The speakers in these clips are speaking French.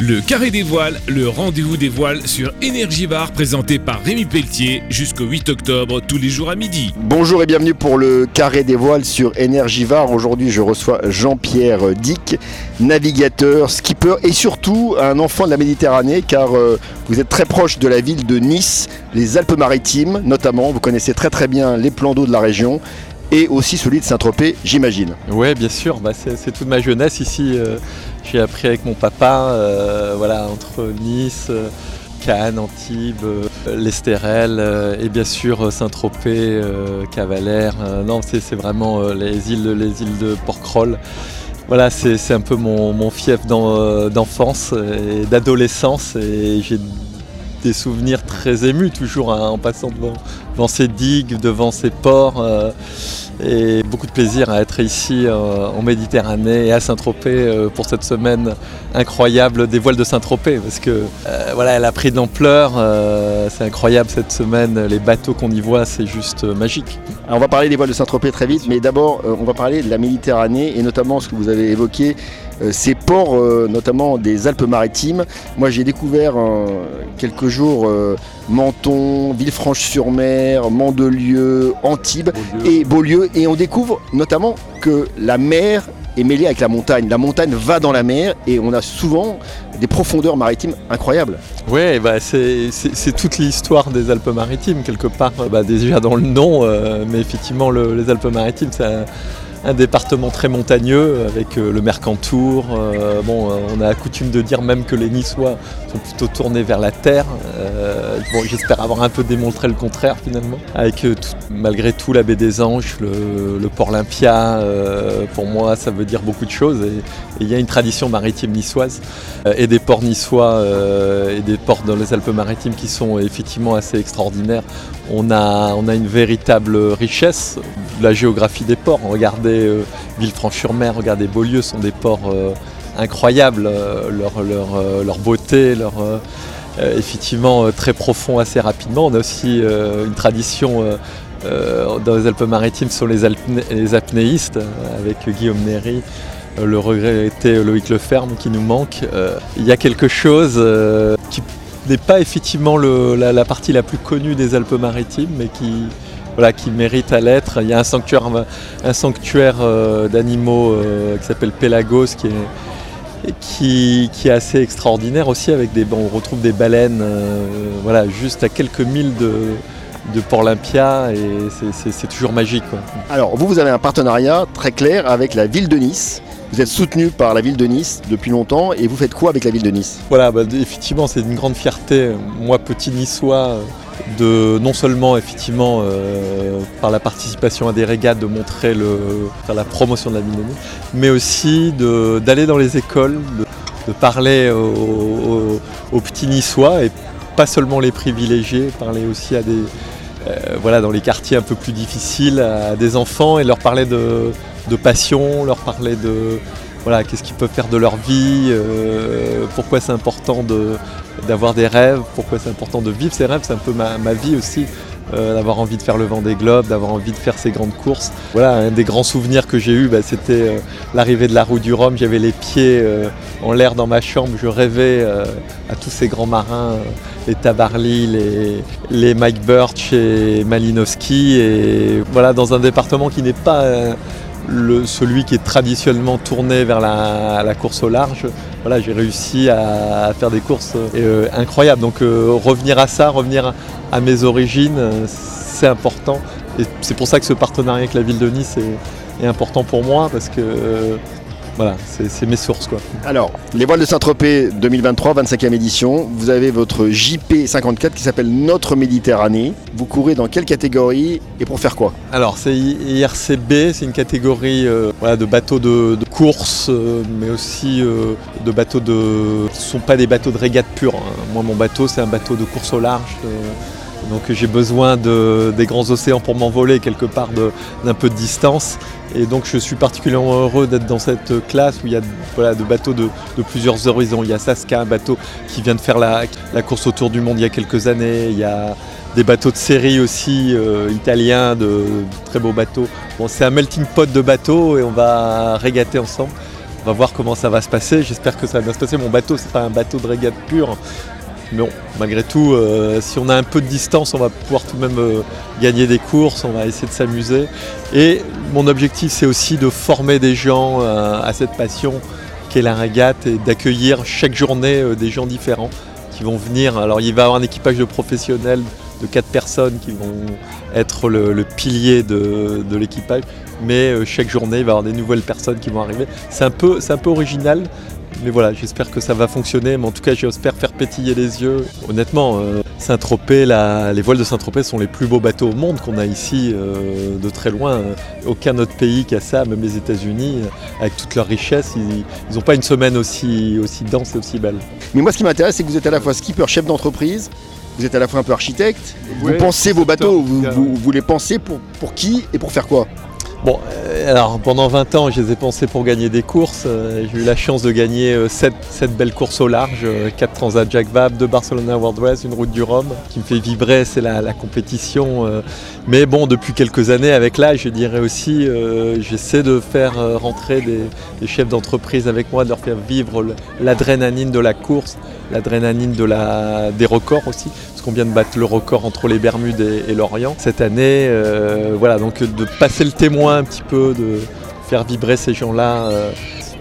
Le Carré des Voiles, le rendez-vous des voiles sur Énergie Bar présenté par Rémi Pelletier jusqu'au 8 octobre tous les jours à midi. Bonjour et bienvenue pour le Carré des Voiles sur Énergivare. Aujourd'hui, je reçois Jean-Pierre Dick, navigateur, skipper et surtout un enfant de la Méditerranée car euh, vous êtes très proche de la ville de Nice, les Alpes-Maritimes notamment. Vous connaissez très très bien les plans d'eau de la région et aussi celui de Saint-Tropez, j'imagine. Oui, bien sûr. Bah, c'est toute ma jeunesse ici. Euh, j'ai appris avec mon papa, euh, voilà, entre Nice. Euh, Cannes, Antibes, l'Estérel et bien sûr Saint-Tropez, Cavalère. non, c'est vraiment les îles, les îles de Porquerolles. Voilà, c'est un peu mon, fief d'enfance et d'adolescence des souvenirs très émus toujours hein, en passant devant, ces digues, devant ces ports et beaucoup de plaisir à être ici euh, en Méditerranée et à Saint-Tropez euh, pour cette semaine incroyable des voiles de Saint-Tropez parce que euh, voilà elle a pris de l'ampleur c'est incroyable cette semaine les bateaux qu'on y voit c'est juste magique. On va parler des voiles de Saint-Tropez très vite mais d'abord on va parler de la Méditerranée et notamment ce que vous avez évoqué ces ports notamment des Alpes-Maritimes. Moi j'ai découvert quelques jours Menton, Villefranche-sur-Mer, Mandelieu, Antibes et Beaulieu. Et on découvre notamment que la mer est mêlée avec la montagne. La montagne va dans la mer et on a souvent des profondeurs maritimes incroyables. Oui, bah c'est toute l'histoire des Alpes-Maritimes, quelque part, bah déjà dans le nom, euh, mais effectivement les Alpes-Maritimes, c'est un département très montagneux avec euh, le Mercantour. Euh, bon, euh, on a coutume de dire même que les Niçois sont plutôt tournés vers la terre. bon, j'espère avoir un peu démontré le contraire finalement. Avec malgré tout la baie des Anges, le, port Olympia, pour moi ça veut dire beaucoup de choses. Et il y a une tradition maritime niçoise et des ports niçois et des ports dans les Alpes-Maritimes qui sont effectivement assez extraordinaires. On a, on a une véritable richesse de la géographie des ports. Regardez Regardez Villefranche-sur-Mer, regardez Beaulieu, sont des ports euh, incroyables, euh, leur, leur, beauté, leur, euh, effectivement très profond assez rapidement. On a aussi une tradition dans les Alpes-Maritimes sur les, les, apnéistes avec Guillaume Néry. Le regretté Loïc Leferme qui nous manque. Il y a quelque chose qui n'est pas effectivement la, partie la plus connue des Alpes-Maritimes, mais qui, qui mérite à l'être. Il y a un sanctuaire, un sanctuaire euh, d'animaux euh, qui s'appelle Pelagos qui est, qui, est assez extraordinaire aussi avec des on retrouve des baleines euh, voilà juste à quelques milles de, de Port Olympia et c'est toujours magique. Alors vous vous avez un partenariat très clair avec la ville de Nice. Vous êtes soutenu par la ville de Nice depuis longtemps et vous faites quoi avec la ville de Nice? Voilà, bah, effectivement c'est une grande fierté. Moi petit niçois de non seulement effectivement euh, par la participation à des régates de montrer le, faire la promotion de la ville mais aussi d'aller dans les écoles, de, parler aux, petits niçois et pas seulement les privilégiés, parler aussi à des euh, voilà dans les quartiers un peu plus difficiles à des enfants et leur parler de, passion, leur parler de qu'est-ce qu'ils peuvent faire de leur vie, euh, pourquoi c'est important d'avoir des rêves, pourquoi c'est important de vivre ces rêves, c'est un peu ma, vie aussi, euh, d'avoir envie de faire le vent des globes, d'avoir envie de faire ces grandes courses. Voilà, un des grands souvenirs que j'ai eu, bah, c'était euh, l'arrivée de la roue du Rhum, j'avais les pieds en l'air dans ma chambre, je rêvais à tous ces grands marins, les Tabarly, les, les Mike Birch et Malinowski, et voilà, dans un département qui n'est pas celui qui est traditionnellement tourné vers la, course au large. Voilà, j'ai réussi à, faire des courses euh, incroyables. Donc euh, revenir à ça, revenir à mes origines, euh, c'est important. Et c'est pour ça que ce partenariat avec la ville de Nice est, est important pour moi parce que voilà, c'est mes sources. Quoi. Alors, les voiles de Saint-Tropez 2023, 25e édition. Vous avez votre JP54 qui s'appelle Notre Méditerranée. Vous courez dans quelle catégorie et pour faire quoi? Alors, c'est IRCB, c'est une catégorie euh, de bateaux de, course, euh, mais aussi euh, de bateaux de. Ce ne sont pas des bateaux de régate pure. Hein. Moi, mon bateau, c'est un bateau de course au large. Donc j'ai besoin de, des grands océans pour m'envoler quelque part d'un peu de distance. Et donc je suis particulièrement heureux d'être dans cette classe où il y a de bateaux de, plusieurs horizons. Il y a Saska, un bateau qui vient de faire la, course autour du monde il y a quelques années. Il y a des bateaux de série aussi euh, italiens, de, très beaux bateaux. Bon, c'est un melting pot de bateaux et on va régater ensemble va voir comment ça va se passer. J'espère que ça va bien se passer. Mon bateau, c'est pas un bateau de régate pur. Mais bon, malgré tout, euh, si on a un peu de distance, on va pouvoir tout de même euh, gagner des courses, on va essayer de s'amuser. Et mon objectif, c'est aussi de former des gens euh, à cette passion qu'est la régate et d'accueillir chaque journée des gens différents qui vont venir. Alors il va y avoir un équipage de professionnels de quatre personnes qui vont être le, pilier de, l'équipage, mais chaque journée il va y avoir des nouvelles personnes qui vont arriver. C'est un c'est un peu original, mais voilà, j'espère que ça va fonctionner. Mais en tout cas, j'espère faire pétiller les yeux. Honnêtement, euh, Saint-Tropez, les voiles de Saint-Tropez sont les plus beaux bateaux au monde qu'on a ici euh, de très loin. Aucun autre pays qui a ça, même les États-Unis, avec toute leur richesse, ils n'ont pas une semaine aussi, aussi dense et aussi belle. Mais moi, ce qui m'intéresse, c'est que vous êtes à la fois skipper, chef d'entreprise, vous êtes à la fois un peu architecte. Vous pensez vos bateaux, vous, les pensez pour, pour qui et pour faire quoi? Bon, euh, alors pendant 20 ans, je les ai pensés pour gagner des courses. Euh, j'ai eu la chance de gagner 7, euh, belles courses au large, 4 Transat Jacques Vabre, 2 Barcelona World Race, une route du Rhum. qui me fait vibrer, c'est la, compétition. Mais bon, depuis quelques années, avec l'âge, je dirais aussi, j'essaie de faire rentrer des, chefs d'entreprise avec moi, de leur faire vivre l'adrénaline de la course, l'adrénaline de la, des records aussi qu'on vient de battre le record entre les Bermudes et, l'Orient cette année. Euh, voilà, donc de passer le témoin un petit peu, de faire vibrer ces gens-là. Euh,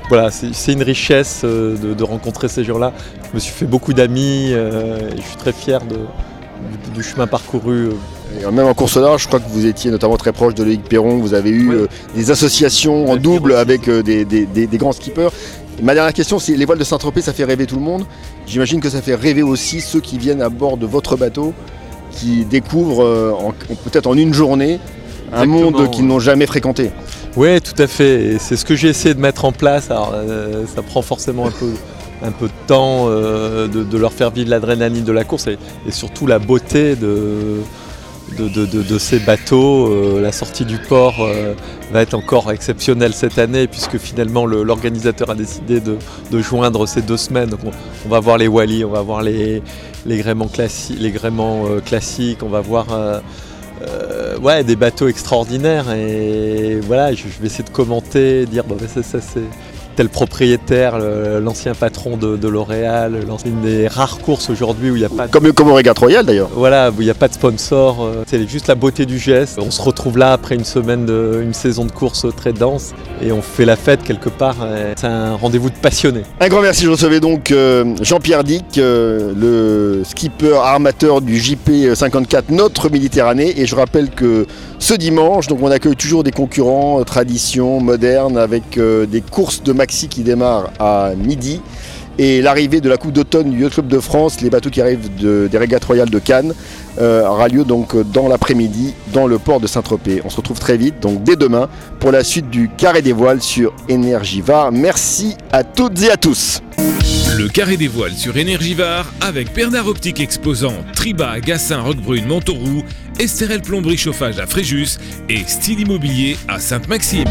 voilà, c'est une richesse euh, de, rencontrer ces gens-là. Je me suis fait beaucoup d'amis et je suis très fier du, chemin parcouru. même en course large, je crois que vous étiez notamment très proche de Loïc Perron, vous avez eu des associations en double avec des, des, grands skippers. Ma dernière question, c'est les voiles de Saint-Tropez, ça fait rêver tout le monde. J'imagine que ça fait rêver aussi ceux qui viennent à bord de votre bateau, qui découvrent euh, peut-être en une journée un monde qu'ils n'ont jamais fréquenté. Oui, tout à fait. c'est ce que j'ai essayé de mettre en place. Alors, euh, ça prend forcément un peu, un peu de temps euh, de, leur faire vivre l'adrénaline de la course et surtout la beauté de, de, ces bateaux. Euh, la sortie du port euh, va être encore exceptionnelle cette année puisque finalement l'organisateur a décidé de, joindre ces deux semaines. on, va voir les Wally, on va voir les, les gréements, euh, classiques, on va voir ouais, des bateaux extraordinaires et voilà, je, vais essayer de commenter, dire bon, ça c'est tel propriétaire, l'ancien patron de, L'Oréal, une des rares courses aujourd'hui où il n'y a pas. De... Comme, comme au Régate Royal d'ailleurs. Voilà, où il n'y a pas de sponsor. Euh, c'est juste la beauté du geste. On se retrouve là après une semaine, de, une saison de course très dense et on fait la fête quelque part. C'est un rendez-vous de passionnés. Un grand merci. Je recevais donc euh, Jean-Pierre Dick, euh, le skipper armateur du JP 54, notre Méditerranée. Et je rappelle que ce dimanche, donc on accueille toujours des concurrents tradition moderne avec des courses de qui démarre à midi et l'arrivée de la Coupe d'automne du Yacht Club de France, les bateaux qui arrivent des régates royales de Cannes, euh, aura lieu donc dans l'après-midi dans le port de Saint-Tropez. On se retrouve très vite, donc dès demain, pour la suite du Carré des Voiles sur Énergivare. Merci à toutes et à tous. Le Carré des Voiles sur Énergivare avec Bernard Optique Exposant, Triba, Gassin, Roquebrune, Montauroux, Estérel Plomberie Chauffage à Fréjus et Style Immobilier à Sainte-Maxime.